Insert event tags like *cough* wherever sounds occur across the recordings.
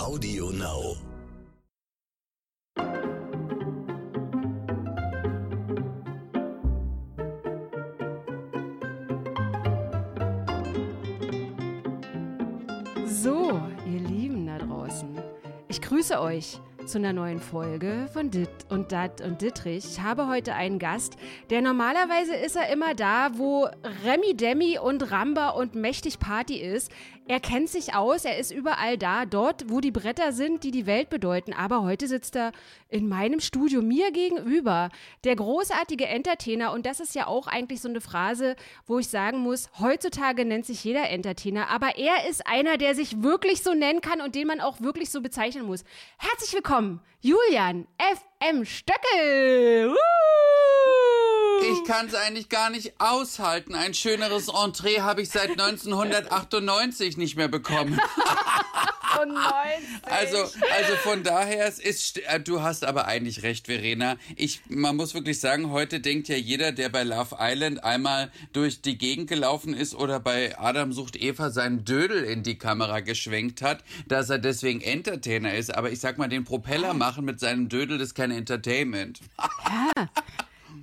Audio Now. So, ihr Lieben da draußen. Ich grüße euch zu einer neuen Folge von Dit und Dat und Dittrich. Ich habe heute einen Gast, der normalerweise ist er immer da, wo Remi Demi und Ramba und mächtig Party ist. Er kennt sich aus, er ist überall da, dort, wo die Bretter sind, die die Welt bedeuten. Aber heute sitzt er in meinem Studio mir gegenüber, der großartige Entertainer. Und das ist ja auch eigentlich so eine Phrase, wo ich sagen muss, heutzutage nennt sich jeder Entertainer, aber er ist einer, der sich wirklich so nennen kann und den man auch wirklich so bezeichnen muss. Herzlich willkommen, Julian FM Stöckel. Uh! Ich kann es eigentlich gar nicht aushalten. Ein schöneres Entree habe ich seit *laughs* 1998 nicht mehr bekommen. *laughs* Und 90. Also, also von daher, es ist, äh, du hast aber eigentlich recht, Verena. Ich, man muss wirklich sagen, heute denkt ja jeder, der bei Love Island einmal durch die Gegend gelaufen ist oder bei Adam sucht Eva seinen Dödel in die Kamera geschwenkt hat, dass er deswegen Entertainer ist. Aber ich sag mal, den Propeller machen mit seinem Dödel ist kein Entertainment. Ja.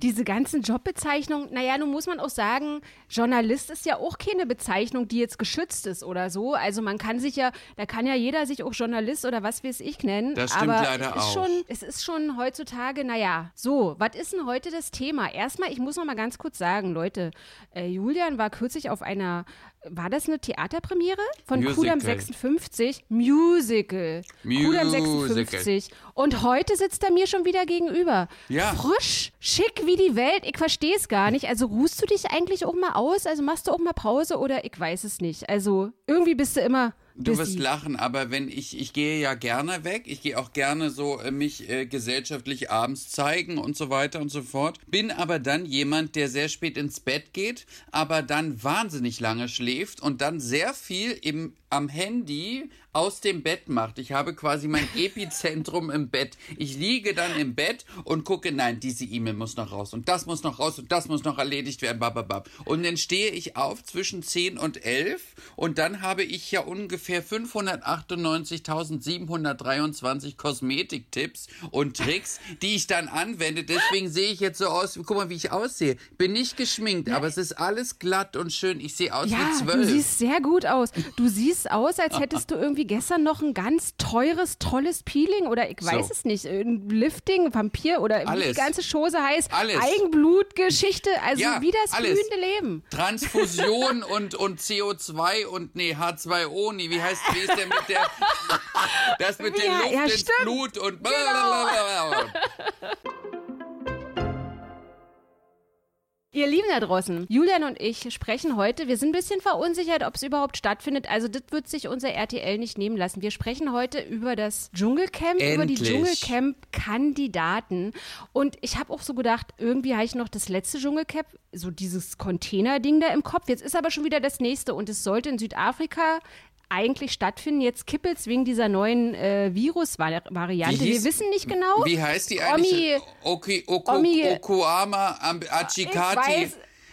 Diese ganzen Jobbezeichnungen, naja, nun muss man auch sagen, Journalist ist ja auch keine Bezeichnung, die jetzt geschützt ist oder so. Also man kann sich ja, da kann ja jeder sich auch Journalist oder was weiß ich nennen. Das stimmt aber leider es ist auch. Schon, es ist schon heutzutage, naja, so, was ist denn heute das Thema? Erstmal, ich muss noch mal ganz kurz sagen, Leute, äh, Julian war kürzlich auf einer, war das eine Theaterpremiere? Von Musical. Kudam 56? Musical. Kudam Musical. 56. Und heute sitzt er mir schon wieder gegenüber. Ja. Frisch, schick wie die Welt. Ich verstehe es gar nicht. Also ruhst du dich eigentlich auch mal aus? Also machst du auch mal Pause oder ich weiß es nicht. Also irgendwie bist du immer Du busy. wirst lachen, aber wenn ich, ich gehe ja gerne weg, ich gehe auch gerne so äh, mich äh, gesellschaftlich abends zeigen und so weiter und so fort. Bin aber dann jemand, der sehr spät ins Bett geht, aber dann wahnsinnig lange schläft und dann sehr viel im, am Handy aus dem Bett macht. Ich habe quasi mein *laughs* Epizentrum im Bett. Ich liege dann im Bett und gucke, nein, diese E-Mail muss noch raus und das muss noch raus und das muss noch erledigt werden, bababab. Und dann stehe ich auf zwischen 10 und 11 und dann habe ich ja ungefähr 598.723 Kosmetiktipps und Tricks, die ich dann anwende. Deswegen sehe ich jetzt so aus, guck mal, wie ich aussehe. Bin nicht geschminkt, aber es ist alles glatt und schön. Ich sehe aus ja, wie du zwölf. siehst sehr gut aus. Du siehst aus, als hättest du irgendwie gestern noch ein ganz teures, tolles Peeling oder ich weiß So. es nicht, ein Lifting, Vampir oder wie die Alles. ganze Chose heißt. Alles. Eigenblutgeschichte, also Ja, wie das alles. blühende Leben. Transfusion *laughs* und, und CO2 und nee, H2O, nee, wie heißt, wie ist der mit der, *laughs* das mit der Ja, Luft ja, ins. Genau. Blut und blablabla. *laughs* Ihr Lieben da draußen, Julian und ich sprechen heute, wir sind ein bisschen verunsichert, ob es überhaupt stattfindet. Also das wird sich unser RTL nicht nehmen lassen. Wir sprechen heute über das Dschungelcamp, über die Endlich. Dschungelcamp-Kandidaten. Und ich habe auch so gedacht, irgendwie habe ich noch das letzte Dschungelcamp, so dieses Container-Ding da im Kopf. Jetzt ist aber schon wieder das nächste und es sollte in Südafrika eigentlich stattfinden. Jetzt kippelt's wegen dieser neuen äh, Virus-Variante. Wir wissen nicht genau. Wie heißt die eigentlich? Omi, Oki, Oko, Omi- Okuama Am- Achikati.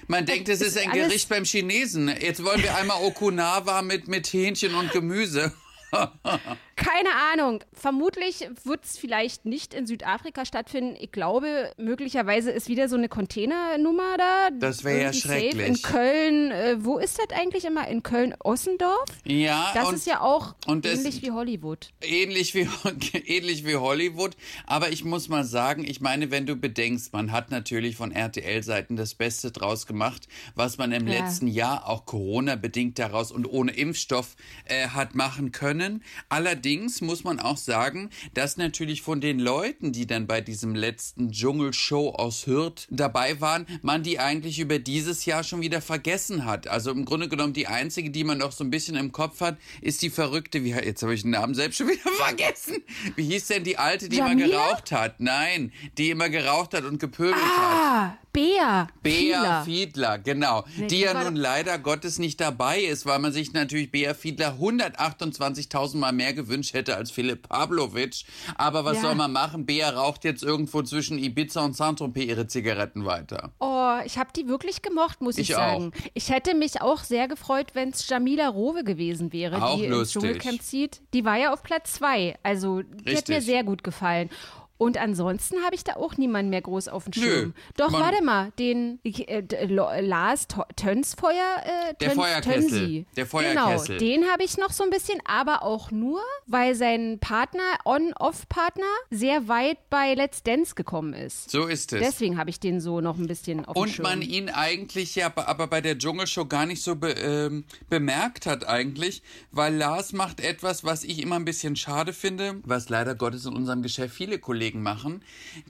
Man denkt, es ist ist ein Gericht beim Chinesen. Jetzt wollen wir einmal Okunawa mit, mit Hähnchen und Gemüse. *laughs* Keine Ahnung. Vermutlich wird es vielleicht nicht in Südafrika stattfinden. Ich glaube, möglicherweise ist wieder so eine Containernummer da. Das wär ja schrecklich. In Köln, äh, wo ist das eigentlich immer? In Köln-Ossendorf? Ja, Das und ist ja auch ähnlich wie Hollywood. ähnlich wie, *laughs* ähnlich wie Hollywood. Aber ich muss mal sagen, ich meine, wenn du bedenkst, man hat natürlich von RTL-Seiten das Beste draus gemacht, was man im Ja. letzten Jahr auch Corona-bedingt daraus und ohne Impfstoff äh, hat machen können. Allerdings muss man auch sagen, dass natürlich von den Leuten, die dann bei diesem letzten Dschungelshow aus Hürth dabei waren, man die eigentlich über dieses Jahr schon wieder vergessen hat. Also im Grunde genommen die einzige, die man noch so ein bisschen im Kopf hat, ist die verrückte, wie jetzt habe ich den Namen selbst schon wieder *laughs* vergessen. Wie hieß denn die alte, die immer Jamila? geraucht hat? Nein, die immer geraucht hat und gepöbelt hat. Bea. Bea Fiedler, genau. Nee, die die ja nun leider Gottes nicht dabei ist, weil man sich natürlich Bea Fiedler 128.000 Mal mehr gewünscht hätte als Philipp Pavlovic. Aber was Ja. soll man machen? Bea raucht jetzt irgendwo zwischen Ibiza und Saint-Tropez ihre Zigaretten weiter. Oh, ich habe die wirklich gemocht, muss ich, Ich sagen. Ich hätte mich auch sehr gefreut, wenn es Jamila Rowe gewesen wäre, Auch die ins lustig. Dschungelcamp zieht. Die war ja auf Platz zwei. Also, die hat Richtig. mir sehr gut gefallen. Und ansonsten habe ich da auch niemanden mehr groß auf dem Nö, Schirm. Doch, man- warte mal, den äh, d- Lo- Lars Tönsfeuer. Äh, Der Töns- Feuerkessel. Tönsi. Der Feuerkessel. Genau, den habe ich noch so ein bisschen, aber auch nur, weil sein Partner, On-Off-Partner, sehr weit bei Let's Dance gekommen ist. So ist es. Deswegen habe ich den so noch ein bisschen auf dem Und Schirm. man ihn eigentlich ja aber bei der Dschungelshow gar nicht so be, ähm, bemerkt hat eigentlich, weil Lars macht etwas, was ich immer ein bisschen schade finde, was leider Gottes in unserem Geschäft viele Kollegen machen,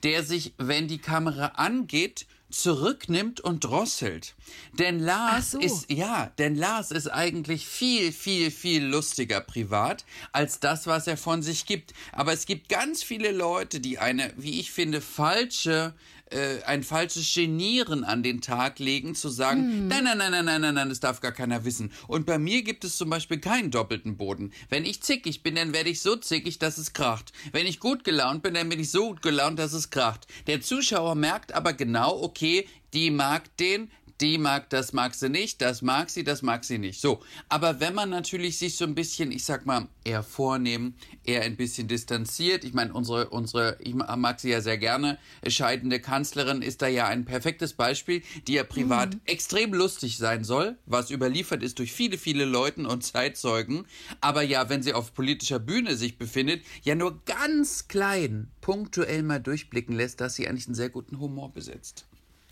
der sich, wenn die Kamera angeht, zurücknimmt und drosselt. Denn Lars so. ist, ja, denn Lars ist eigentlich viel, viel, viel lustiger privat als das, was er von sich gibt. Aber es gibt ganz viele Leute, die eine, wie ich finde, falsche äh, ein falsches Genieren an den Tag legen, zu sagen, nein, nein, nein, nein, nein, nein, nein, das darf gar keiner wissen. Und bei mir gibt es zum Beispiel keinen doppelten Boden. Wenn ich zickig bin, dann werde ich so zickig, dass es kracht. Wenn ich gut gelaunt bin, dann bin ich so gut gelaunt, dass es kracht. Der Zuschauer merkt aber genau, okay, die mag den, die mag, das mag sie nicht, das mag sie, das mag sie nicht. So, aber wenn man natürlich sich so ein bisschen, ich sag mal, eher vornehmen, eher ein bisschen distanziert, ich meine, unsere, unsere, ich mag sie ja sehr gerne, scheidende Kanzlerin ist da ja ein perfektes Beispiel, die ja privat extrem lustig sein soll, was überliefert ist durch viele, viele Leuten und Zeitzeugen, aber ja, wenn sie auf politischer Bühne sich befindet, ja nur ganz klein, punktuell mal durchblicken lässt, dass sie eigentlich einen sehr guten Humor besitzt.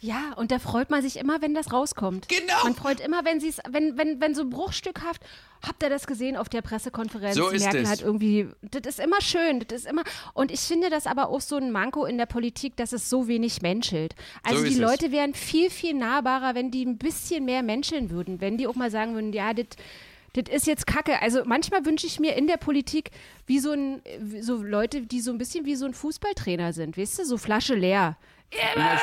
Ja, und da freut man sich immer, wenn das rauskommt. Genau. Man freut immer, wenn sie es, wenn, wenn, wenn so bruchstückhaft, habt ihr das gesehen auf der Pressekonferenz? So ist merken es. halt irgendwie, das ist immer schön, das ist immer, und ich finde das aber auch so ein Manko in der Politik, dass es so wenig menschelt. Also So die ist es. Leute wären viel, viel nahbarer, wenn die ein bisschen mehr menscheln würden, wenn die auch mal sagen würden, ja, das das ist jetzt Kacke. Also manchmal wünsche ich mir in der Politik wie so ein, so Leute, die so ein bisschen wie so ein Fußballtrainer sind, weißt du, so Flasche leer. Immer,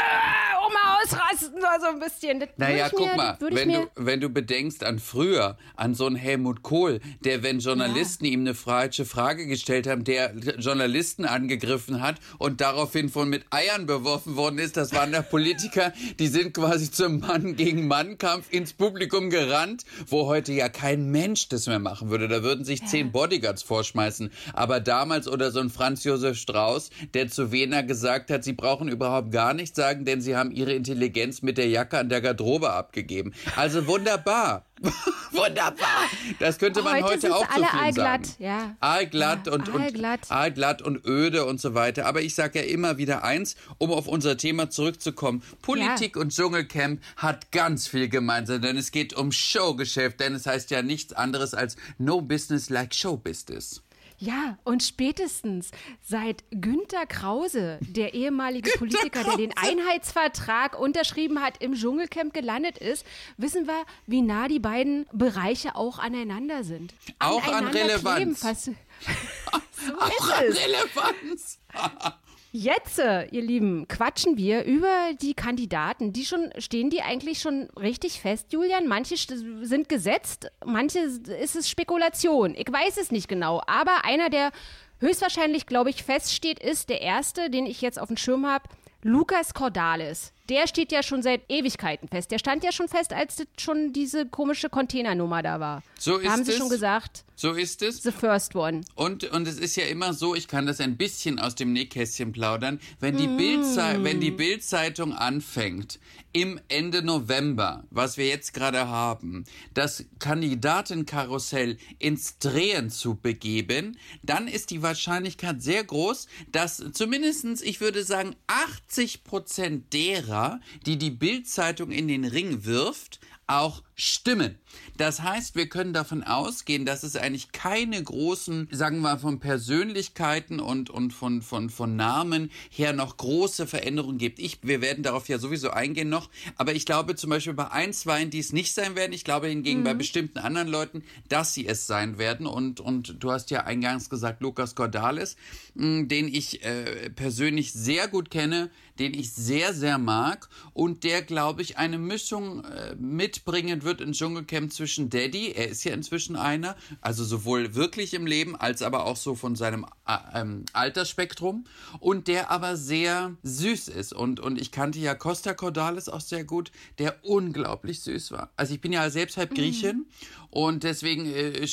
mal ausrasten, so ein bisschen. Das Naja, guck mir, mal, wenn du, wenn du bedenkst an früher, an so einen Helmut Kohl, der, wenn Journalisten ihm eine falsche Frage gestellt haben, der Journalisten angegriffen hat und daraufhin von mit Eiern beworfen worden ist, das waren da Politiker, die sind quasi zum Mann gegen Mann Kampf ins Publikum gerannt, wo heute ja kein Mensch das mehr machen würde. Da würden sich zehn Bodyguards vorschmeißen. Aber damals oder so ein Franz Josef Strauß, der zu Wiener gesagt hat, sie brauchen überhaupt gar nichts sagen, denn sie haben ihre Intelligenz mit der Jacke an der Garderobe abgegeben. Also wunderbar. *laughs* wunderbar. Das könnte man Heute heute, auch zu alle viel allglatt, sagen. ja. Allglatt Ja, und, und allglatt. allglatt und öde und so weiter. Aber ich sage ja immer wieder eins, um auf unser Thema zurückzukommen. Politik und Dschungelcamp hat ganz viel gemeinsam, denn es geht um Showgeschäft, denn es heißt ja nichts anderes als No Business like Show Business. Ja, und spätestens seit Günter Krause, der ehemalige Politiker, der den Einheitsvertrag unterschrieben hat, im Dschungelcamp gelandet ist, wissen wir, wie nah die beiden Bereiche auch aneinander sind. Auch an Aneinander Relevanz. kleben *laughs* so Auch an. Relevanz. *laughs* Jetzt, äh, ihr Lieben, quatschen wir über die Kandidaten. Die schon, stehen die eigentlich schon richtig fest, Julian? Manche sind gesetzt, manche ist es Spekulation. Ich weiß es nicht genau. Aber einer, der höchstwahrscheinlich, glaube ich, feststeht, ist der erste, den ich jetzt auf dem Schirm habe, Lukas Cordalis. Der steht ja schon seit Ewigkeiten fest. Der stand ja schon fest, als schon diese komische Containernummer da war. So da haben ist sie es. schon gesagt, So ist es. the first one. Und, und es ist ja immer so, ich kann das ein bisschen aus dem Nähkästchen plaudern, wenn Mm. die, Bildzei wenn die Bildzeitung anfängt, im Ende November, was wir jetzt gerade haben, das Kandidatenkarussell ins Drehen zu begeben, dann ist die Wahrscheinlichkeit sehr groß, dass zumindestens, ich würde sagen, 80 Prozent derer, die die Bildzeitung in den Ring wirft, auch stimmen. Das heißt, wir können davon ausgehen, dass es eigentlich keine großen, sagen wir von Persönlichkeiten und, und von, von, von Namen her noch große Veränderungen gibt. Ich, wir werden darauf ja sowieso eingehen noch, aber ich glaube zum Beispiel bei ein, zwei, die es nicht sein werden. Ich glaube hingegen mhm. bei bestimmten anderen Leuten, dass sie es sein werden. Und, und du hast ja eingangs gesagt, Lukas Cordalis, hm, den ich äh, persönlich sehr gut kenne, den ich sehr, sehr mag und der, glaube ich, eine Mischung äh, mitbringen wird in Dschungelcamp zwischen Daddy, er ist ja inzwischen einer, also sowohl wirklich im Leben als aber auch so von seinem äh, ähm, Altersspektrum und der aber sehr süß ist und, und ich kannte ja Costa Cordalis auch sehr gut, der unglaublich süß war. Also ich bin ja selbst halb Griechin mhm. und deswegen äh,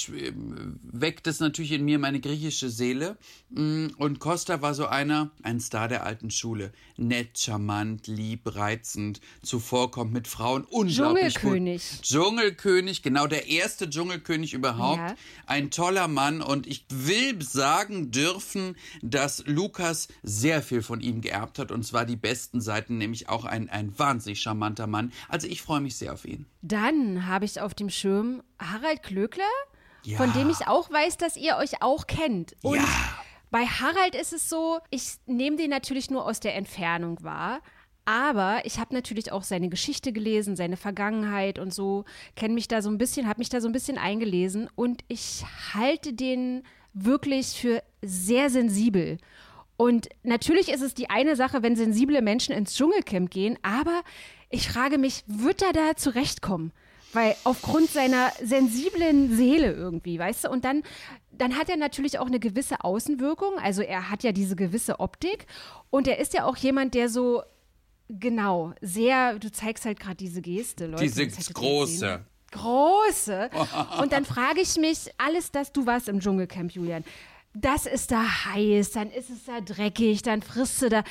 weckt es natürlich in mir meine griechische Seele mm, und Costa war so einer, ein Star der alten Schule, nett, charmant, lieb, reizend, zuvorkommt mit Frauen, unglaublich Dschungelkönig. Gut. Dschungelkönig, genau der erste Dschungelkönig überhaupt. Ja. Ein toller Mann und ich will sagen dürfen, dass Lukas sehr viel von ihm geerbt hat und zwar die besten Seiten, nämlich auch ein, ein wahnsinnig charmanter Mann. Also ich freue mich sehr auf ihn. Dann habe ich auf dem Schirm Harald Klöckler, ja. von dem ich auch weiß, dass ihr euch auch kennt. Und ja bei Harald ist es so, ich nehme den natürlich nur aus der Entfernung wahr. Aber ich habe natürlich auch seine Geschichte gelesen, seine Vergangenheit und so, kenne mich da so ein bisschen, habe mich da so ein bisschen eingelesen und ich halte den wirklich für sehr sensibel. Und natürlich ist es die eine Sache, wenn sensible Menschen ins Dschungelcamp gehen, aber ich frage mich, wird er da zurechtkommen? Weil aufgrund seiner sensiblen Seele irgendwie, weißt du? Und dann dann hat er natürlich auch eine gewisse Außenwirkung. Also er hat ja diese gewisse Optik und er ist ja auch jemand, der so genau sehr. Du zeigst halt gerade diese Geste, Leute. Diese große. Große. *laughs* Und dann frage ich mich, alles das, du warst im Dschungelcamp, Julian. Das ist da heiß, dann ist es da dreckig, dann frisst du da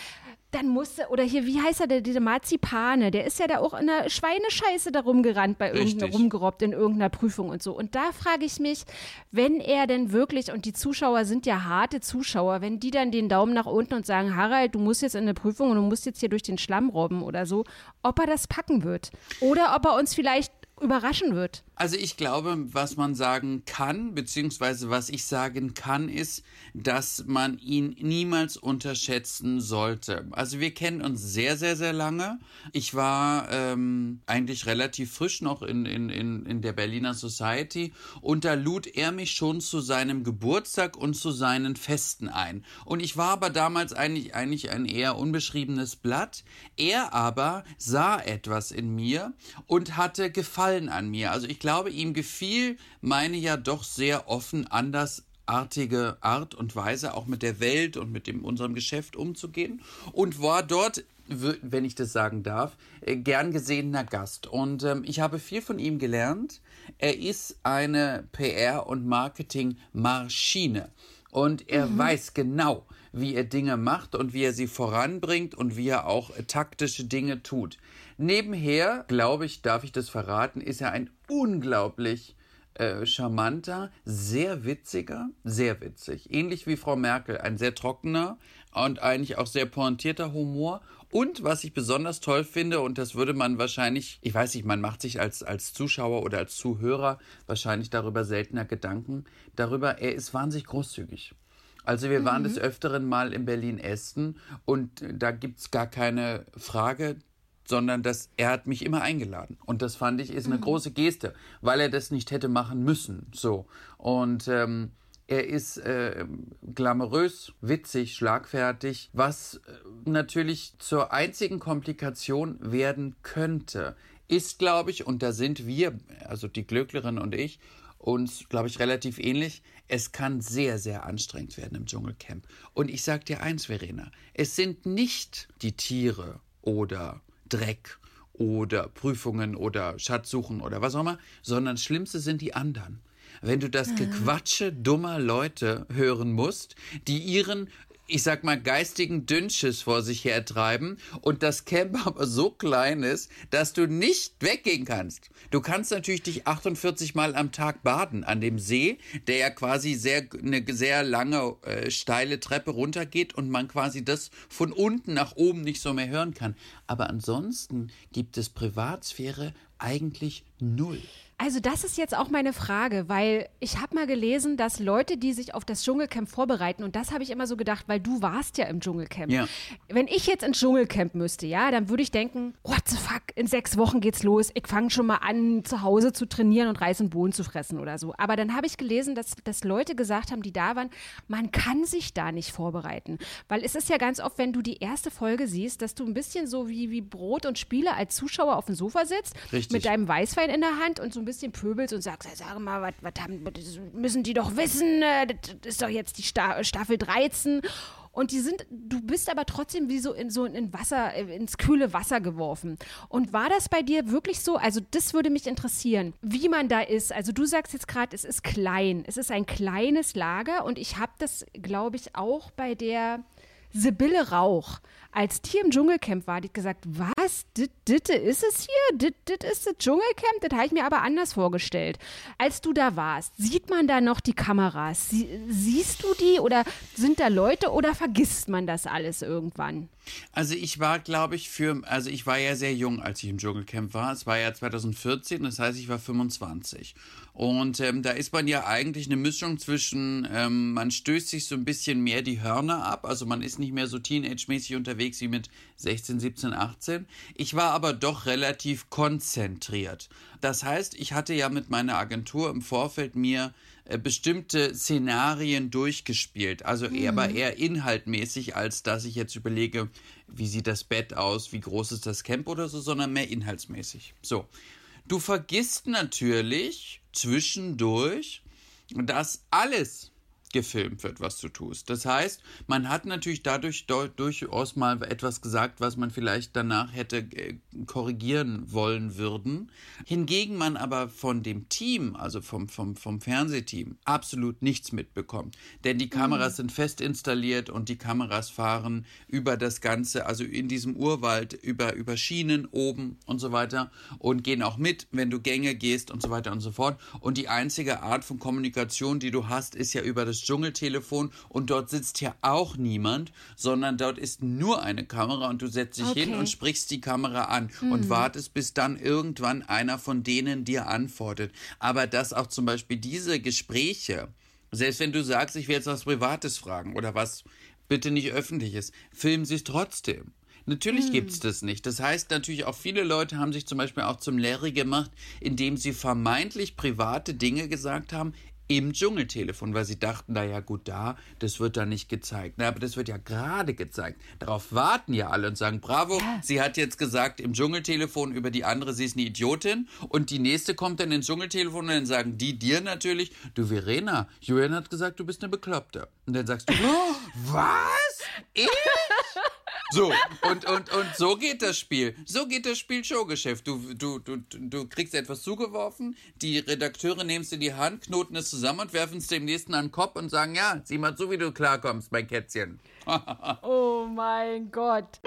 dann musste, oder hier, wie heißt er, der, der Marzipane, der ist ja da auch in der Schweinescheiße da rumgerannt, bei irgendeiner, rumgerobbt in irgendeiner Prüfung und so. Und da frage ich mich, wenn er denn wirklich, und die Zuschauer sind ja harte Zuschauer, wenn die dann den Daumen nach unten und sagen, Harald, du musst jetzt in eine Prüfung und du musst jetzt hier durch den Schlamm robben oder so, ob er das packen wird. Oder ob er uns vielleicht überraschen wird. Also ich glaube, was man sagen kann, beziehungsweise was ich sagen kann, ist, dass man ihn niemals unterschätzen sollte. Also wir kennen uns sehr, sehr, sehr lange. Ich war ähm, eigentlich relativ frisch noch in, in, in, in der Berliner Society und da lud er mich schon zu seinem Geburtstag und zu seinen Festen ein. Und ich war aber damals eigentlich, eigentlich ein eher unbeschriebenes Blatt. Er aber sah etwas in mir und hatte Gefallen an mir. Also ich glaube, ihm gefiel meine ja doch sehr offen andersartige Art und Weise, auch mit der Welt und mit dem, unserem Geschäft umzugehen und war dort wenn ich das sagen darf, äh, gern gesehener Gast. Und ähm, ich habe viel von ihm gelernt. Er ist eine PR- und Marketing-Maschine. Und er mhm. weiß genau, wie er Dinge macht und wie er sie voranbringt und wie er auch äh, taktische Dinge tut. Nebenher, glaube ich, darf ich das verraten, ist er ein unglaublich äh, charmanter, sehr witziger, sehr witzig. Ähnlich wie Frau Merkel, ein sehr trockener und eigentlich auch sehr pointierter Humor. Und was ich besonders toll finde, und das würde man wahrscheinlich, ich weiß nicht, man macht sich als, als Zuschauer oder als Zuhörer wahrscheinlich darüber seltener Gedanken, darüber, er ist wahnsinnig großzügig. Also wir waren mhm. des Öfteren mal in Berlin-Esten und da gibt es gar keine Frage, sondern dass er hat mich immer eingeladen. Und das fand ich ist eine mhm. große Geste, weil er das nicht hätte machen müssen. So. Und ähm, er ist äh, glamourös, witzig, schlagfertig, was äh, natürlich zur einzigen Komplikation werden könnte, ist, glaube ich, und da sind wir, also die Glücklerin und ich, uns, glaube ich, relativ ähnlich. Es kann sehr, sehr anstrengend werden im Dschungelcamp. Und ich sage dir eins, Verena, es sind nicht die Tiere oder Dreck oder Prüfungen oder Schatzsuchen oder was auch immer, sondern Schlimmste sind die anderen. Wenn du das Gequatsche dummer Leute hören musst, die ihren ich sag mal, geistigen Dünnschiss vor sich hertreiben und das Camp *laughs* aber so klein ist, dass du nicht weggehen kannst. Du kannst natürlich dich 48 Mal am Tag baden an dem See, der ja quasi sehr, eine sehr lange, äh, steile Treppe runtergeht und man quasi das von unten nach oben nicht so mehr hören kann. Aber ansonsten gibt es Privatsphäre eigentlich null. Also das ist jetzt auch meine Frage, weil ich habe mal gelesen, dass Leute, die sich auf das Dschungelcamp vorbereiten, und das habe ich immer so gedacht, weil du warst ja im Dschungelcamp. Ja. Wenn ich jetzt ins Dschungelcamp müsste, ja, dann würde ich denken, what the fuck, in sechs Wochen geht's los. Ich fange schon mal an, zu Hause zu trainieren und Reis und Bohnen zu fressen oder so. Aber dann habe ich gelesen, dass, dass Leute gesagt haben, die da waren, man kann sich da nicht vorbereiten. Weil es ist ja ganz oft, wenn du die erste Folge siehst, dass du ein bisschen so wie, wie Brot und Spiele als Zuschauer auf dem Sofa sitzt, Richtig. mit deinem Weißwein in der Hand und so ein bisschen pöbelst und sagst, sag mal, was müssen die doch wissen, äh, das ist doch jetzt die Sta Staffel 13. Und die sind, du bist aber trotzdem wie so in so in Wasser, äh, ins kühle Wasser geworfen. Und war das bei dir wirklich so? Also, das würde mich interessieren, wie man da ist. Also, du sagst jetzt gerade, es ist klein. Es ist ein kleines Lager und ich habe das, glaube ich, auch bei der Sibylle Rauch. Als die im Dschungelcamp war, die hat gesagt, was, ditte ist es hier? Dit ist das Dschungelcamp? Das habe ich mir aber anders vorgestellt. Als du da warst, sieht man da noch die Kameras? Sie, siehst du die oder sind da Leute oder vergisst man das alles irgendwann? Also ich war, glaube ich, für, also ich war ja sehr jung, als ich im Dschungelcamp war. Es war ja 2014, das heißt, ich war 25. Und ähm, da ist man ja eigentlich eine Mischung zwischen, ähm, man stößt sich so ein bisschen mehr die Hörner ab, also man ist nicht mehr so teenage-mäßig unterwegs wie mit 16, 17, 18. Ich war aber doch relativ konzentriert. Das heißt, ich hatte ja mit meiner Agentur im Vorfeld mir äh, bestimmte Szenarien durchgespielt. Also eher, aber eher inhaltmäßig, als dass ich jetzt überlege, wie sieht das Bett aus, wie groß ist das Camp oder so, sondern mehr inhaltsmäßig. So. Du vergisst natürlich zwischendurch, dass alles gefilmt wird, was du tust. Das heißt, man hat natürlich dadurch durchaus mal etwas gesagt, was man vielleicht danach hätte äh, korrigieren wollen würden. Hingegen man aber von dem Team, also vom, vom, vom Fernsehteam, absolut nichts mitbekommt. Denn die Kameras mhm. sind fest installiert und die Kameras fahren über das Ganze, also in diesem Urwald, über, über Schienen oben und so weiter und gehen auch mit, wenn du Gänge gehst und so weiter und so fort. Und die einzige Art von Kommunikation, die du hast, ist ja über das Dschungeltelefon und dort sitzt ja auch niemand, sondern dort ist nur eine Kamera und du setzt dich okay. hin und sprichst die Kamera an mhm. und wartest, bis dann irgendwann einer von denen dir antwortet. Aber dass auch zum Beispiel diese Gespräche, selbst wenn du sagst, ich will jetzt was Privates fragen oder was bitte nicht öffentliches, filmen sie es trotzdem. Natürlich hm. es das nicht. Das heißt natürlich auch viele Leute haben sich zum Beispiel auch zum Larry gemacht, indem sie vermeintlich private Dinge gesagt haben im Dschungeltelefon, weil sie dachten, naja gut, da, das wird da nicht gezeigt. Na, aber das wird ja gerade gezeigt. Darauf warten ja alle und sagen, bravo, ja. sie hat jetzt gesagt im Dschungeltelefon über die andere, sie ist eine Idiotin. Und die nächste kommt dann ins Dschungeltelefon und dann sagen die dir natürlich, du Verena, Julian hat gesagt, du bist eine Bekloppte. Und dann sagst du, *laughs* oh, was? Ich? So, und, und, und so geht das Spiel. So geht das Spiel Showgeschäft. Du, du, du, du kriegst etwas zugeworfen, die Redakteure nehmen es in die Hand, knoten es zusammen und werfen es dem nächsten an den Kopf und sagen, ja, sieh mal zu, wie du klarkommst, mein Kätzchen. *laughs* oh mein Gott.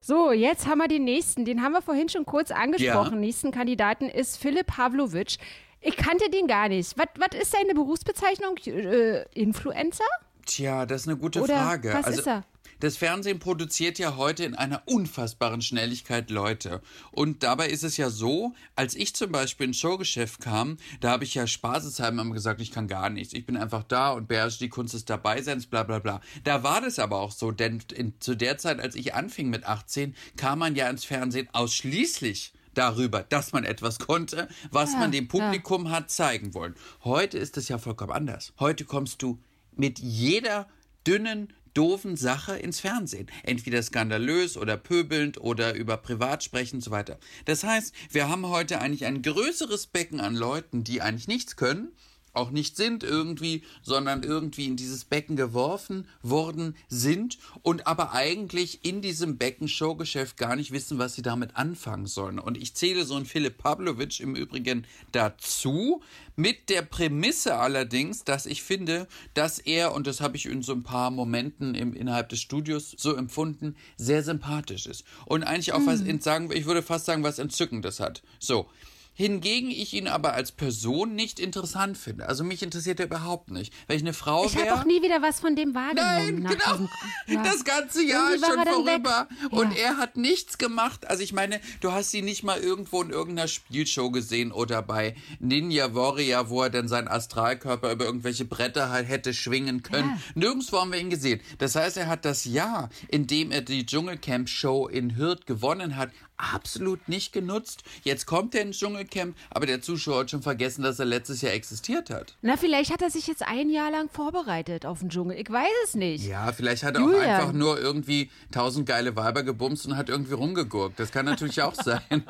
So, jetzt haben wir den nächsten. Den haben wir vorhin schon kurz angesprochen. Ja. Nächsten Kandidaten ist Philipp Pavlovic. Ich kannte den gar nicht. Was ist seine Berufsbezeichnung? Äh, Influencer? Tja, das ist eine gute Oder Frage. Was also, ist er? Das Fernsehen produziert ja heute in einer unfassbaren Schnelligkeit Leute. Und dabei ist es ja so, als ich zum Beispiel ins Showgeschäft kam, da habe ich ja spaßeshalber immer gesagt, ich kann gar nichts. Ich bin einfach da und beherrsche die Kunst des Dabeiseins, bla bla bla. Da war das aber auch so, denn in, zu der Zeit, als ich anfing mit 18, kam man ja ins Fernsehen ausschließlich darüber, dass man etwas konnte, was ja, man dem Publikum ja. hat zeigen wollen. Heute ist es ja vollkommen anders. Heute kommst du mit jeder dünnen, doofen Sache ins Fernsehen. Entweder skandalös oder pöbelnd oder über privat sprechen und so weiter. Das heißt, wir haben heute eigentlich ein größeres Becken an Leuten, die eigentlich nichts können auch nicht sind irgendwie, sondern irgendwie in dieses Becken geworfen worden sind und aber eigentlich in diesem Becken-Showgeschäft gar nicht wissen, was sie damit anfangen sollen. Und ich zähle so einen Philipp Pavlovic im Übrigen dazu, mit der Prämisse allerdings, dass ich finde, dass er, und das habe ich in so ein paar Momenten im, innerhalb des Studios so empfunden, sehr sympathisch ist. Und eigentlich auch mhm. was, sagen, ich würde fast sagen, was Entzückendes hat. So. Hingegen ich ihn aber als Person nicht interessant finde. Also mich interessiert er überhaupt nicht. Wenn ich eine Frau Ich wäre. habe auch nie wieder was von dem wahrgenommen. Nein, genau. diesem- *laughs* ja. Das ganze Jahr ist schon er vorüber. weg. Und Ja. er hat nichts gemacht. Also ich meine, du hast ihn nicht mal irgendwo in irgendeiner Spielshow gesehen oder bei Ninja Warrior, wo er dann seinen Astralkörper über irgendwelche Bretter halt hätte schwingen können. Ja. Nirgendwo haben wir ihn gesehen. Das heißt, er hat das Jahr, in dem er die Dschungelcamp-Show in Hürth gewonnen hat, absolut nicht genutzt. Jetzt kommt er ins Dschungelcamp, aber der Zuschauer hat schon vergessen, dass er letztes Jahr existiert hat. Na, vielleicht hat er sich jetzt ein Jahr lang vorbereitet auf den Dschungel. Ich weiß es nicht. Ja, vielleicht hat er auch Julian. einfach nur irgendwie tausend geile Weiber gebumst und hat irgendwie rumgegurkt. Das kann natürlich auch sein. *laughs*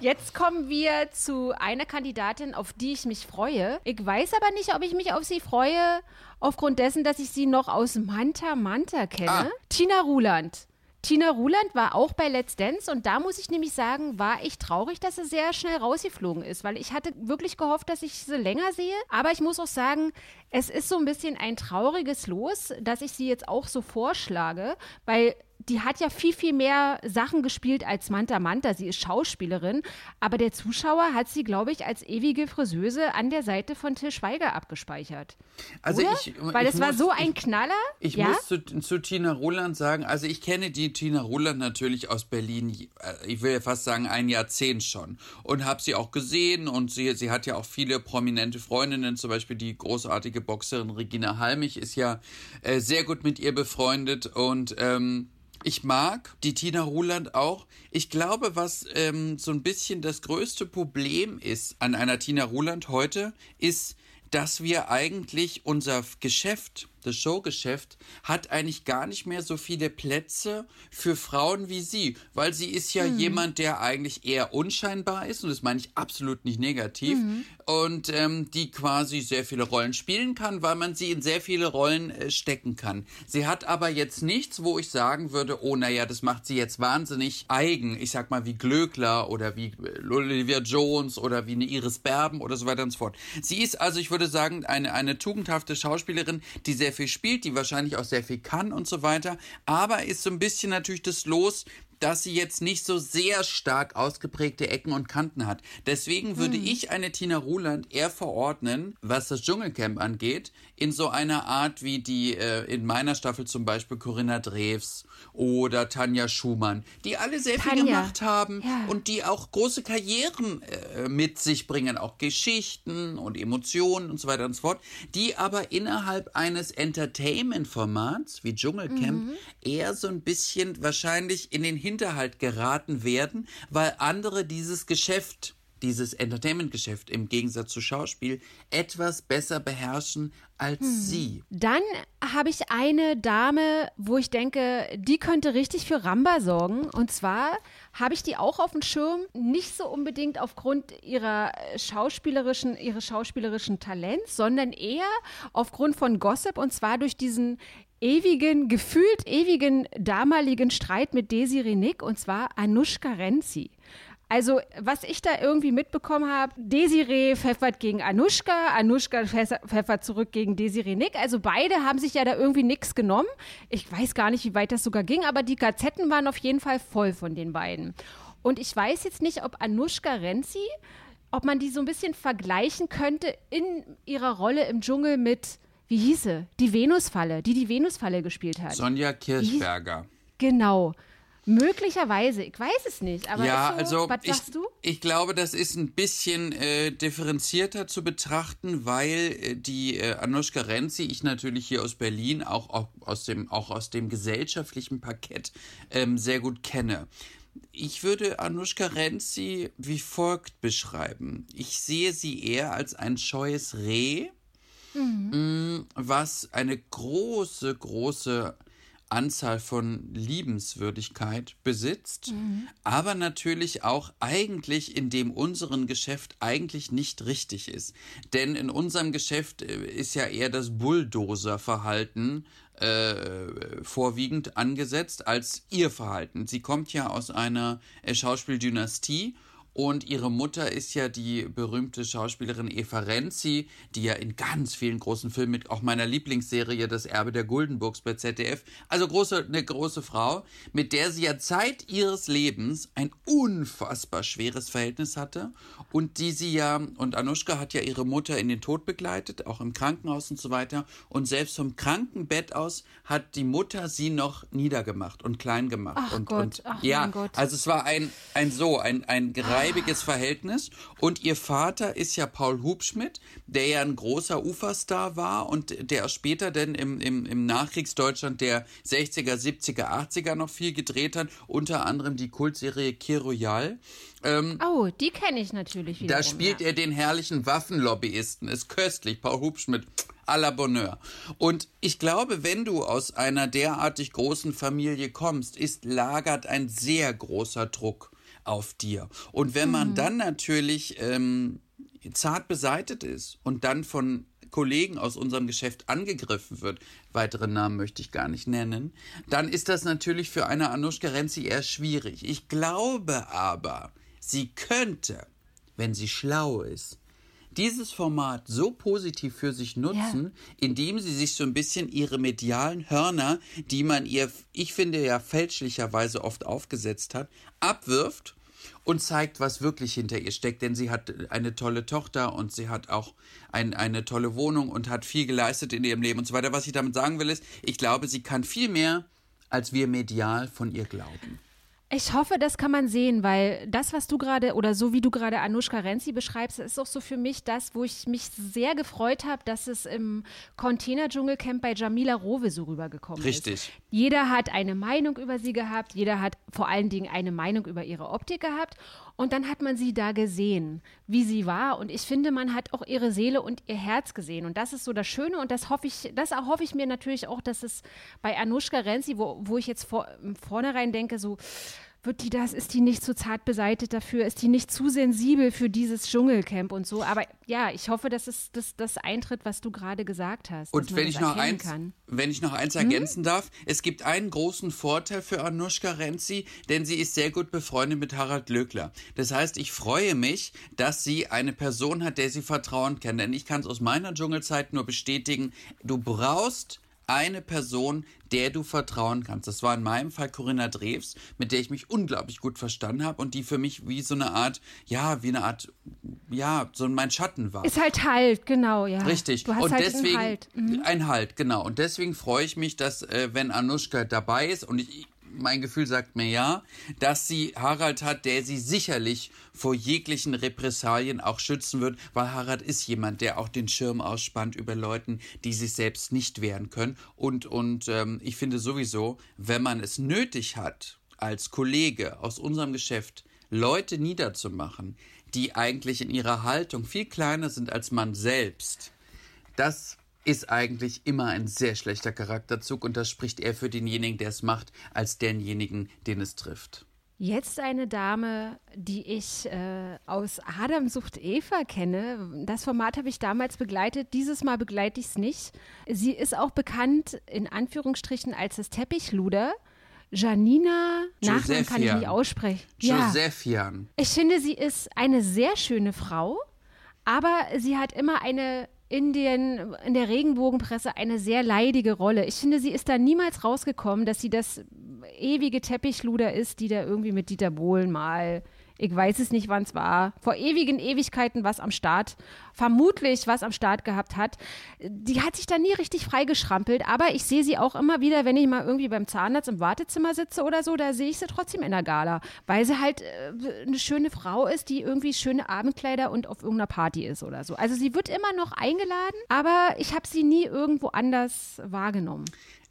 Jetzt kommen wir zu einer Kandidatin, auf die ich mich freue. Ich weiß aber nicht, ob ich mich auf sie freue, aufgrund dessen, dass ich sie noch aus Manta Manta kenne. Ah. Tina Ruland. Tina Ruland war auch bei Let's Dance und da muss ich nämlich sagen, war ich traurig, dass sie sehr schnell rausgeflogen ist, weil ich hatte wirklich gehofft, dass ich sie länger sehe. Aber ich muss auch sagen, es ist so ein bisschen ein trauriges Los, dass ich sie jetzt auch so vorschlage, weil die hat ja viel, viel mehr Sachen gespielt als Manta Manta. Sie ist Schauspielerin, aber der Zuschauer hat sie, glaube ich, als ewige Friseuse an der Seite von Till Schweiger abgespeichert. Also Oder? ich, Weil es war so ein ich, Knaller. Ich ja? muss zu, zu Tina Roland sagen, also ich kenne die Tina Roland natürlich aus Berlin, äh, ich will ja fast sagen ein Jahrzehnt schon und habe sie auch gesehen und sie, sie hat ja auch viele prominente Freundinnen, zum Beispiel die großartige Boxerin Regina Halmich ist ja äh, sehr gut mit ihr befreundet und ähm, ich mag die Tina Ruland auch. Ich glaube, was ähm, so ein bisschen das größte Problem ist an einer Tina Ruland heute, ist, dass wir eigentlich unser Geschäft, das Showgeschäft, hat eigentlich gar nicht mehr so viele Plätze für Frauen wie sie, weil sie ist ja jemand, der eigentlich eher unscheinbar ist und das meine ich absolut nicht negativ und ähm, die quasi sehr viele Rollen spielen kann, weil man sie in sehr viele Rollen äh, stecken kann. Sie hat aber jetzt nichts, wo ich sagen würde, oh naja, das macht sie jetzt wahnsinnig eigen. Ich sag mal wie Glöckler oder wie äh, Olivia Jones oder wie eine Iris Berben oder so weiter und so fort. Sie ist also, ich würde sagen, eine, eine tugendhafte Schauspielerin, die sehr viel spielt, die wahrscheinlich auch sehr viel kann und so weiter, aber ist so ein bisschen natürlich das Los, dass sie jetzt nicht so sehr stark ausgeprägte Ecken und Kanten hat. Deswegen würde ich eine Tina Ruland eher verordnen, was das Dschungelcamp angeht, in so einer Art wie die äh, in meiner Staffel zum Beispiel Corinna Drews oder Tanja Schumann, die alle sehr viel Tanja. gemacht haben Ja. und die auch große Karrieren äh, mit sich bringen, auch Geschichten und Emotionen und so weiter und so fort, die aber innerhalb eines Entertainment-Formats wie Dschungelcamp eher so ein bisschen wahrscheinlich in den Hinterhalt geraten werden, weil andere dieses Geschäft dieses Entertainment-Geschäft im Gegensatz zu Schauspiel etwas besser beherrschen als sie. Dann habe ich eine Dame, wo ich denke, die könnte richtig für Ramba sorgen. Und zwar habe ich die auch auf dem Schirm, nicht so unbedingt aufgrund ihrer schauspielerischen, ihres schauspielerischen Talents, sondern eher aufgrund von Gossip und zwar durch diesen ewigen, gefühlt ewigen damaligen Streit mit Desiree Nick und zwar Anushka Renzi. Also, was ich da irgendwie mitbekommen habe, Desiree pfeffert gegen Anushka, Anushka pfeffer- pfeffert zurück gegen Desiree Nick. Also beide haben sich ja da irgendwie nichts genommen. Ich weiß gar nicht, wie weit das sogar ging, aber die Gazetten waren auf jeden Fall voll von den beiden. Und ich weiß jetzt nicht, ob Anushka Renzi, ob man die so ein bisschen vergleichen könnte in ihrer Rolle im Dschungel mit, wie hieße, die Venusfalle, die die Venusfalle gespielt hat. Sonja Kirchberger. Genau. Möglicherweise, ich weiß es nicht, aber ja, so, also was ich, sagst du? ich glaube, das ist ein bisschen äh, differenzierter zu betrachten, weil äh, die äh, Anushka Renzi, ich natürlich hier aus Berlin, auch, auch, aus, dem, auch aus dem gesellschaftlichen Parkett ähm, sehr gut kenne. Ich würde Anushka Renzi wie folgt beschreiben. Ich sehe sie eher als ein scheues Reh, mh, was eine große, große Anzahl von Liebenswürdigkeit besitzt, aber natürlich auch eigentlich in dem unseren Geschäft eigentlich nicht richtig ist. Denn in unserem Geschäft äh, ist ja eher das Bulldozer-Verhalten äh, vorwiegend angesetzt als ihr Verhalten. Sie kommt ja aus einer äh, Schauspieldynastie Und ihre Mutter ist ja die berühmte Schauspielerin Eva Renzi, die ja in ganz vielen großen Filmen mit auch meiner Lieblingsserie Das Erbe der Guldenburgs bei ZDF, also große, eine große Frau, mit der sie ja Zeit ihres Lebens ein unfassbar schweres Verhältnis hatte und die sie ja, und Anushka hat ja ihre Mutter in den Tod begleitet, auch im Krankenhaus und so weiter. Und selbst vom Krankenbett aus hat die Mutter sie noch niedergemacht und klein gemacht. Ach und, Gott, und ach ja, Gott. also es war ein, ein so, ein, ein reibiges Verhältnis. Und ihr Vater ist ja Paul Hubschmidt, der ja ein großer Uferstar war und der später denn im, im, im Nachkriegsdeutschland der 60er, 70er, 80er noch viel gedreht hat, unter anderem die Kultserie Kir Royal. Ähm, Oh, die kenne ich natürlich wieder. da spielt ja. er den herrlichen Waffenlobbyisten. Ist köstlich, Paul Hubschmidt. À la Bonheur. Und ich glaube, wenn du aus einer derartig großen Familie kommst, ist lagert ein sehr großer Druck auf dir. Und wenn man dann natürlich ähm, zart beseitet ist und dann von Kollegen aus unserem Geschäft angegriffen wird, weitere Namen möchte ich gar nicht nennen, dann ist das natürlich für eine Anushka Renzi eher schwierig. Ich glaube aber, sie könnte, wenn sie schlau ist, dieses Format so positiv für sich nutzen, indem sie sich so ein bisschen ihre medialen Hörner, die man ihr, ich finde ja fälschlicherweise oft aufgesetzt hat, abwirft und zeigt, was wirklich hinter ihr steckt. Denn sie hat eine tolle Tochter und sie hat auch ein, eine tolle Wohnung und hat viel geleistet in ihrem Leben und so weiter. Was ich damit sagen will, ist, ich glaube, sie kann viel mehr, als wir medial von ihr glauben. Ich hoffe, das kann man sehen, weil das, was du gerade oder so wie du gerade Anushka Renzi beschreibst, ist auch so für mich das, wo ich mich sehr gefreut habe, dass es im Container-Dschungelcamp bei Jamila Rowe so rübergekommen Richtig. ist. Jeder hat eine Meinung über sie gehabt, jeder hat vor allen Dingen eine Meinung über ihre Optik gehabt und dann hat man sie da gesehen, wie sie war und ich finde, man hat auch ihre Seele und ihr Herz gesehen und das ist so das Schöne und das hoffe ich, das erhoffe ich mir natürlich auch, dass es bei Anushka Renzi, wo, wo ich jetzt vor, vornherein denke, so wird die das, ist die nicht zu zart beseitet dafür, ist die nicht zu sensibel für dieses Dschungelcamp und so. Aber ja, ich hoffe, dass es das, das eintritt, was du gerade gesagt hast. Und wenn ich, noch eins, kann. wenn ich noch eins ergänzen darf, es gibt einen großen Vorteil für Anushka Renzi, denn sie ist sehr gut befreundet mit Harald Löckler. Das heißt, ich freue mich, dass sie eine Person hat, der sie vertrauen kann. Denn ich kann es aus meiner Dschungelzeit nur bestätigen, du brauchst eine Person, der du vertrauen kannst. Das war in meinem Fall Corinna Drews, mit der ich mich unglaublich gut verstanden habe und die für mich wie so eine Art, ja, wie eine Art, ja, so mein Schatten war. Ist halt Halt, genau, ja. Richtig. Du hast und halt deswegen einen Halt. Mhm. ein Halt, genau. Und deswegen freue ich mich, dass äh, wenn Anushka dabei ist und ich, mein Gefühl sagt mir ja, dass sie Harald hat, der sie sicherlich vor jeglichen Repressalien auch schützen wird, weil Harald ist jemand, der auch den Schirm ausspannt über Leuten, die sich selbst nicht wehren können. Und, und ähm, ich finde sowieso, wenn man es nötig hat, als Kollege aus unserem Geschäft Leute niederzumachen, die eigentlich in ihrer Haltung viel kleiner sind als man selbst, das ist eigentlich immer ein sehr schlechter Charakterzug und das spricht eher für denjenigen, der es macht, als denjenigen, den es trifft. Jetzt eine Dame, die ich äh, aus Adam sucht Eva kenne. Das Format habe ich damals begleitet. Dieses Mal begleite ich es nicht. Sie ist auch bekannt, in Anführungsstrichen, als das Teppichluder. Janina, Nachnamen kann ich nicht aussprechen. Ja, Josephian. ich finde, sie ist eine sehr schöne Frau, aber sie hat immer eine in, den, in der Regenbogenpresse eine sehr leidige Rolle. Ich finde, sie ist da niemals rausgekommen, dass sie das ewige Teppichluder ist, die da irgendwie mit Dieter Bohlen mal, ich weiß es nicht, wann es war, vor ewigen Ewigkeiten was am Start, vermutlich was am Start gehabt hat. Die hat sich da nie richtig freigeschrampelt, aber ich sehe sie auch immer wieder, wenn ich mal irgendwie beim Zahnarzt im Wartezimmer sitze oder so, da sehe ich sie trotzdem in der Gala, weil sie halt äh, eine schöne Frau ist, die irgendwie schöne Abendkleider und auf irgendeiner Party ist oder so. Also sie wird immer noch eingeladen, aber ich habe sie nie irgendwo anders wahrgenommen.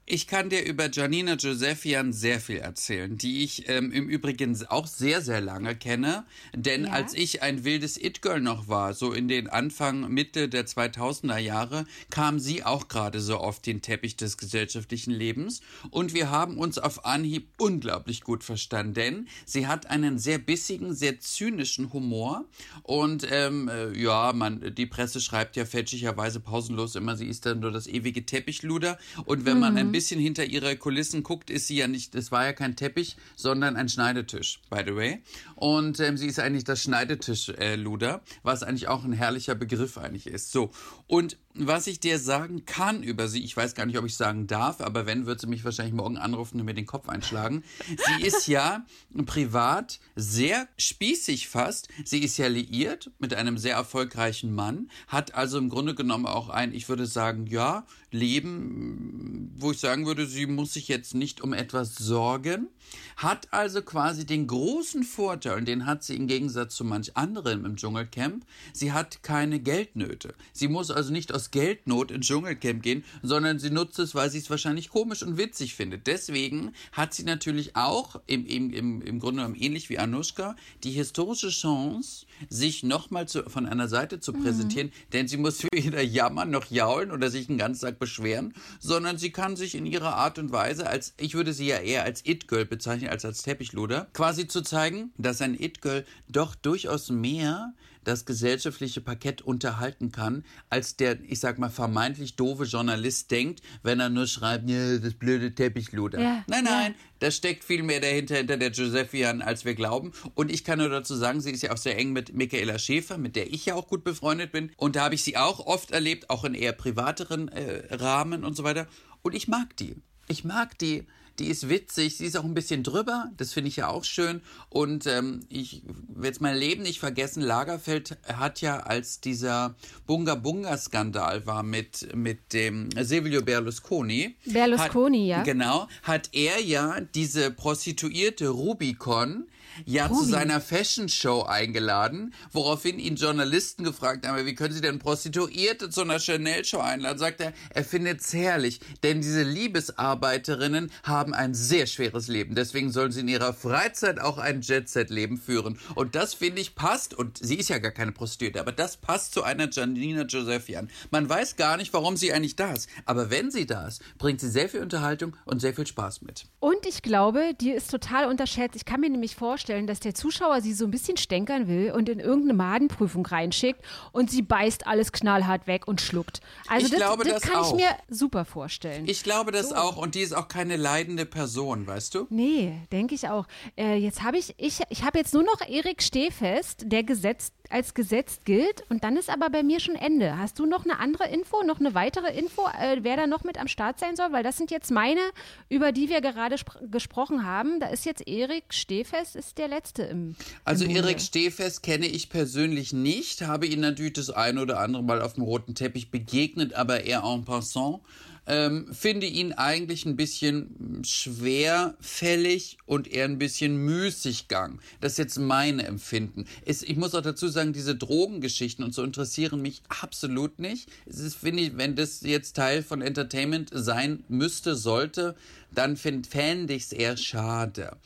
Ich kann dir über Janina Josephian sehr viel erzählen, die ich ähm, im Übrigen auch sehr, sehr lange kenne. Denn Ja. als ich ein wildes It-Girl noch war, so in den Anfang, Mitte der 2000er Jahre, kam sie auch gerade so auf den Teppich des gesellschaftlichen Lebens. Und wir haben uns auf Anhieb unglaublich gut verstanden, denn sie hat einen sehr bissigen, sehr zynischen Humor. Und ähm, äh, ja, man, die Presse schreibt ja fälschlicherweise pausenlos immer, sie ist dann nur das ewige Teppichluder. Und wenn man ein bisschen hinter ihre Kulissen guckt, ist sie ja nicht, das war ja kein Teppich, sondern ein Schneidetisch, by the way. Und ähm, sie ist eigentlich das Schneidetisch-Luder, äh, was eigentlich auch ein herrlicher Begriff eigentlich ist. So, und was ich dir sagen kann über sie, ich weiß gar nicht, ob ich sagen darf, aber wenn, wird sie mich wahrscheinlich morgen anrufen und mir den Kopf einschlagen. Sie *laughs* ist ja privat sehr spießig fast. Sie ist ja liiert mit einem sehr erfolgreichen Mann, hat also im Grunde genommen auch ein, ich würde sagen, ja, Leben, wo ich sagen würde, sie muss sich jetzt nicht um etwas sorgen, hat also quasi den großen Vorteil, und den hat sie im Gegensatz zu manch anderem im Dschungelcamp, sie hat keine Geldnöte. Sie muss also nicht aus Geldnot ins Dschungelcamp gehen, sondern sie nutzt es, weil sie es wahrscheinlich komisch und witzig findet. Deswegen hat sie natürlich auch, im, im, im, im Grunde genommen ähnlich wie Anushka, die historische Chance, sich nochmal von einer Seite zu präsentieren, mhm. denn sie muss *laughs* weder jammern noch jaulen oder sich den ganzen Tag beschweren, sondern sie kann sich in ihrer Art und Weise als, ich würde sie ja eher als It-Girl bezeichnen als als Teppichluder, quasi zu zeigen, dass ein It-Girl doch durchaus mehr das gesellschaftliche Parkett unterhalten kann, als der, ich sag mal, vermeintlich doofe Journalist denkt, wenn er nur schreibt, ja, das blöde Teppichluder. Ja, nein, nein, ja. da steckt viel mehr dahinter, hinter der Josephian, als wir glauben. Und ich kann nur dazu sagen, sie ist ja auch sehr eng mit Michaela Schäfer, mit der ich ja auch gut befreundet bin. Und da habe ich sie auch oft erlebt, auch in eher privateren äh, Rahmen und so weiter. Und ich mag die. Ich mag die die ist witzig, sie ist auch ein bisschen drüber, das finde ich ja auch schön. Und ähm, ich werde es mein Leben nicht vergessen, Lagerfeld hat ja, als dieser Bunga-Bunga-Skandal war mit, mit dem Silvio Berlusconi. Berlusconi, hat, ja. Genau, hat er ja diese Prostituierte Rubicon ja Ruby. zu seiner Fashion Show eingeladen, woraufhin ihn Journalisten gefragt haben, wie können Sie denn Prostituierte zu einer Chanel Show einladen? Sagt er, er findet es herrlich, denn diese Liebesarbeiterinnen haben ein sehr schweres Leben. Deswegen sollen sie in ihrer Freizeit auch ein Jet-Set-Leben führen. Und das finde ich passt, und sie ist ja gar keine Prostituierte, aber das passt zu einer Janina Josephian. Man weiß gar nicht, warum sie eigentlich da ist. Aber wenn sie da ist, bringt sie sehr viel Unterhaltung und sehr viel Spaß mit. Und ich glaube, die ist total unterschätzt. Ich kann mir nämlich vorstellen, dass der Zuschauer sie so ein bisschen stänkern will und in irgendeine Madenprüfung reinschickt und sie beißt alles knallhart weg und schluckt. Also ich das, glaube, das, das kann auch. ich mir super vorstellen. Ich glaube das so. auch und die ist auch keine leidende Person, weißt du? Nee, denke ich auch. Äh, jetzt habe ich, ich, ich habe jetzt nur noch Erik Stehfest, der gesetzt als gesetzt gilt und dann ist aber bei mir schon Ende. Hast du noch eine andere Info, noch eine weitere Info, äh, wer da noch mit am Start sein soll? Weil das sind jetzt meine, über die wir gerade gesprochen haben. Da ist jetzt Erik Stehfest, ist der letzte im. Also Erik Stehfest kenne ich persönlich nicht, habe ihn natürlich das ein oder andere Mal auf dem roten Teppich begegnet, aber eher en passant ähm, finde ihn eigentlich ein bisschen schwerfällig und eher ein bisschen Müßiggang. Das ist jetzt mein Empfinden. Es, ich muss auch dazu sagen, diese Drogengeschichten und so interessieren mich absolut nicht. Es ist, finde ich, wenn das jetzt Teil von Entertainment sein müsste, sollte, dann fände ich es eher schade.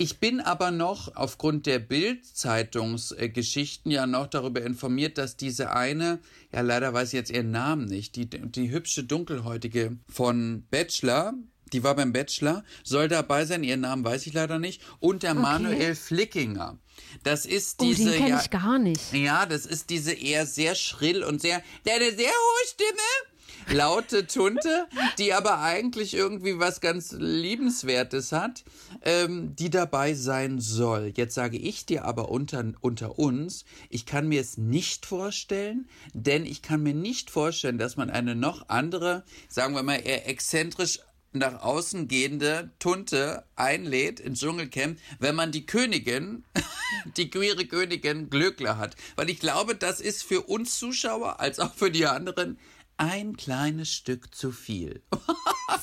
Ich bin aber noch aufgrund der Bild-Zeitungsgeschichten ja noch darüber informiert, dass diese eine, ja leider weiß ich jetzt ihren Namen nicht, die, die hübsche Dunkelhäutige von Bachelor, die war beim Bachelor, soll dabei sein, ihren Namen weiß ich leider nicht, und der okay. Manuel Flickinger. Das ist diese. Oh, den kenne ja, ich gar nicht. Ja, das ist diese eher sehr schrill und sehr, der eine sehr hohe Stimme laute Tunte, die aber eigentlich irgendwie was ganz Liebenswertes hat, ähm, die dabei sein soll. Jetzt sage ich dir aber unter, unter uns, ich kann mir es nicht vorstellen, denn ich kann mir nicht vorstellen, dass man eine noch andere, sagen wir mal eher exzentrisch nach außen gehende Tunte einlädt ins Dschungelcamp, wenn man die Königin, *laughs* die queere Königin Glöckler hat. Weil ich glaube, das ist für uns Zuschauer als auch für die anderen ein kleines Stück zu viel. *laughs*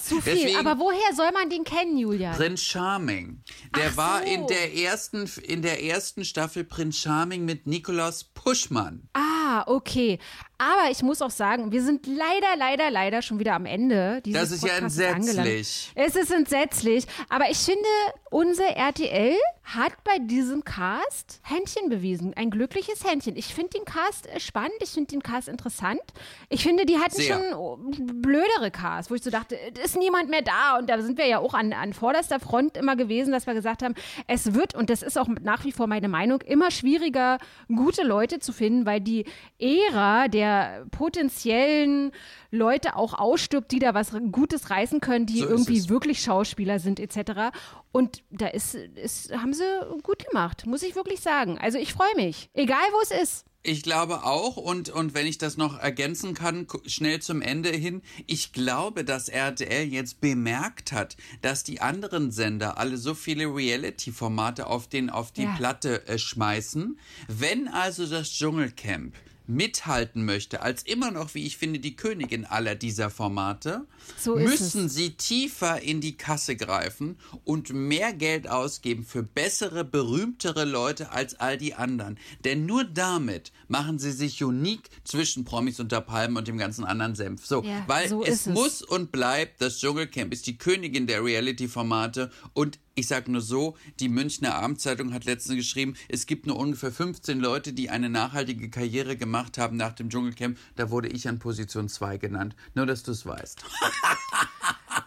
Zu viel. Deswegen, Aber woher soll man den kennen, Julia? Prinz Charming. Der so. war in der ersten in der ersten Staffel Prinz Charming mit Nikolaus Puschmann. Ah, okay. Aber ich muss auch sagen, wir sind leider, leider, leider schon wieder am Ende dieses Das ist Podcasts ja entsetzlich. Angelangt. Es ist entsetzlich. Aber ich finde, unser RTL hat bei diesem Cast Händchen bewiesen. Ein glückliches Händchen. Ich finde den Cast äh, spannend. Ich finde den Cast interessant. Ich finde, die hatten Sehr. schon blödere Casts, wo ich so dachte, es ist niemand mehr da. Und da sind wir ja auch an, an vorderster Front immer gewesen, dass wir gesagt haben, es wird, und das ist auch nach wie vor meine Meinung, immer schwieriger, gute Leute zu finden, weil die Ära der der potenziellen Leute auch ausstirbt, die da was Gutes reißen können, die So irgendwie wirklich Schauspieler sind etc. Und da ist, ist, haben sie gut gemacht, muss ich wirklich sagen. Also ich freue mich, egal wo es ist. Ich glaube auch, und, und wenn ich das noch ergänzen kann, schnell zum Ende hin, ich glaube, dass RTL jetzt bemerkt hat, dass die anderen Sender alle so viele Reality-Formate auf, den, auf die Ja. Platte äh, schmeißen. Wenn also das Dschungelcamp mithalten möchte, als immer noch, wie ich finde, die Königin aller dieser Formate, So müssen sie tiefer in die Kasse greifen und mehr Geld ausgeben für bessere, berühmtere Leute als all die anderen. Denn nur damit machen sie sich unique zwischen Promis unter Palmen und dem ganzen anderen Senf. So, Ja, weil so es es. muss und bleibt, das Dschungelcamp ist die Königin der Reality-Formate und ich sag nur so, die Münchner Abendzeitung hat letztens geschrieben, es gibt nur ungefähr 15 Leute, die eine nachhaltige Karriere gemacht haben nach dem Dschungelcamp. Da wurde ich an Position 2 genannt. Nur, dass du es weißt.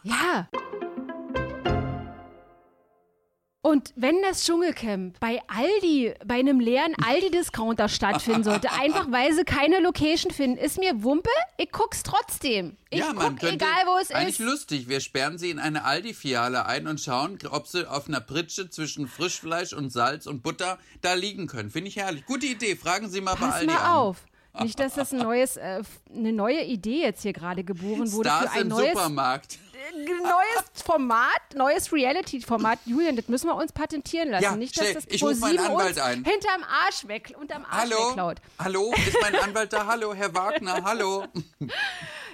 Ja. Und wenn das Dschungelcamp bei Aldi, bei einem leeren Aldi-Discounter stattfinden sollte, einfach weil sie keine Location finden, ist mir Wumpe, ich guck's trotzdem. Ich ja, man guck, könnte egal wo es eigentlich ist. lustig. Wir sperren sie in eine Aldi-Filiale ein und schauen, ob sie auf einer Pritsche zwischen Frischfleisch und Salz und Butter da liegen können. Finde ich herrlich. Gute Idee. Fragen Sie mal bei Pass Aldi mal an. auf. Nicht, dass das ein neues, äh, eine neue Idee jetzt hier gerade geboren *laughs* wurde Stars für ein im neues, Supermarkt. Neues Format, neues Reality-Format. Julian, das müssen wir uns patentieren lassen. Ja, Nicht, dass das Ich ruf meinen Anwalt ein. hinterm Arsch weg, unterm Arsch Hallo? wegklaut. Hallo? Ist mein Anwalt da? Hallo, Herr Wagner? Hallo? *laughs*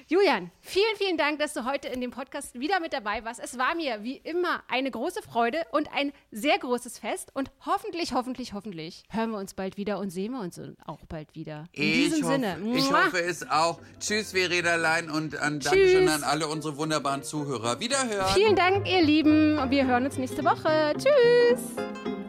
Julian, vielen, vielen Dank, dass du heute in dem Podcast wieder mit dabei warst. Es war mir wie immer eine große Freude und ein sehr großes Fest. Und hoffentlich, hoffentlich, hoffentlich hören wir uns bald wieder und sehen wir uns auch bald wieder. In diesem ich hoffe, Sinne. Ich Mua. hoffe es auch. Tschüss, Verederlein und an Tschüss. Dankeschön an alle unsere wunderbaren Zuhörer. Wiederhören. Vielen Dank, ihr Lieben. Und wir hören uns nächste Woche. Tschüss.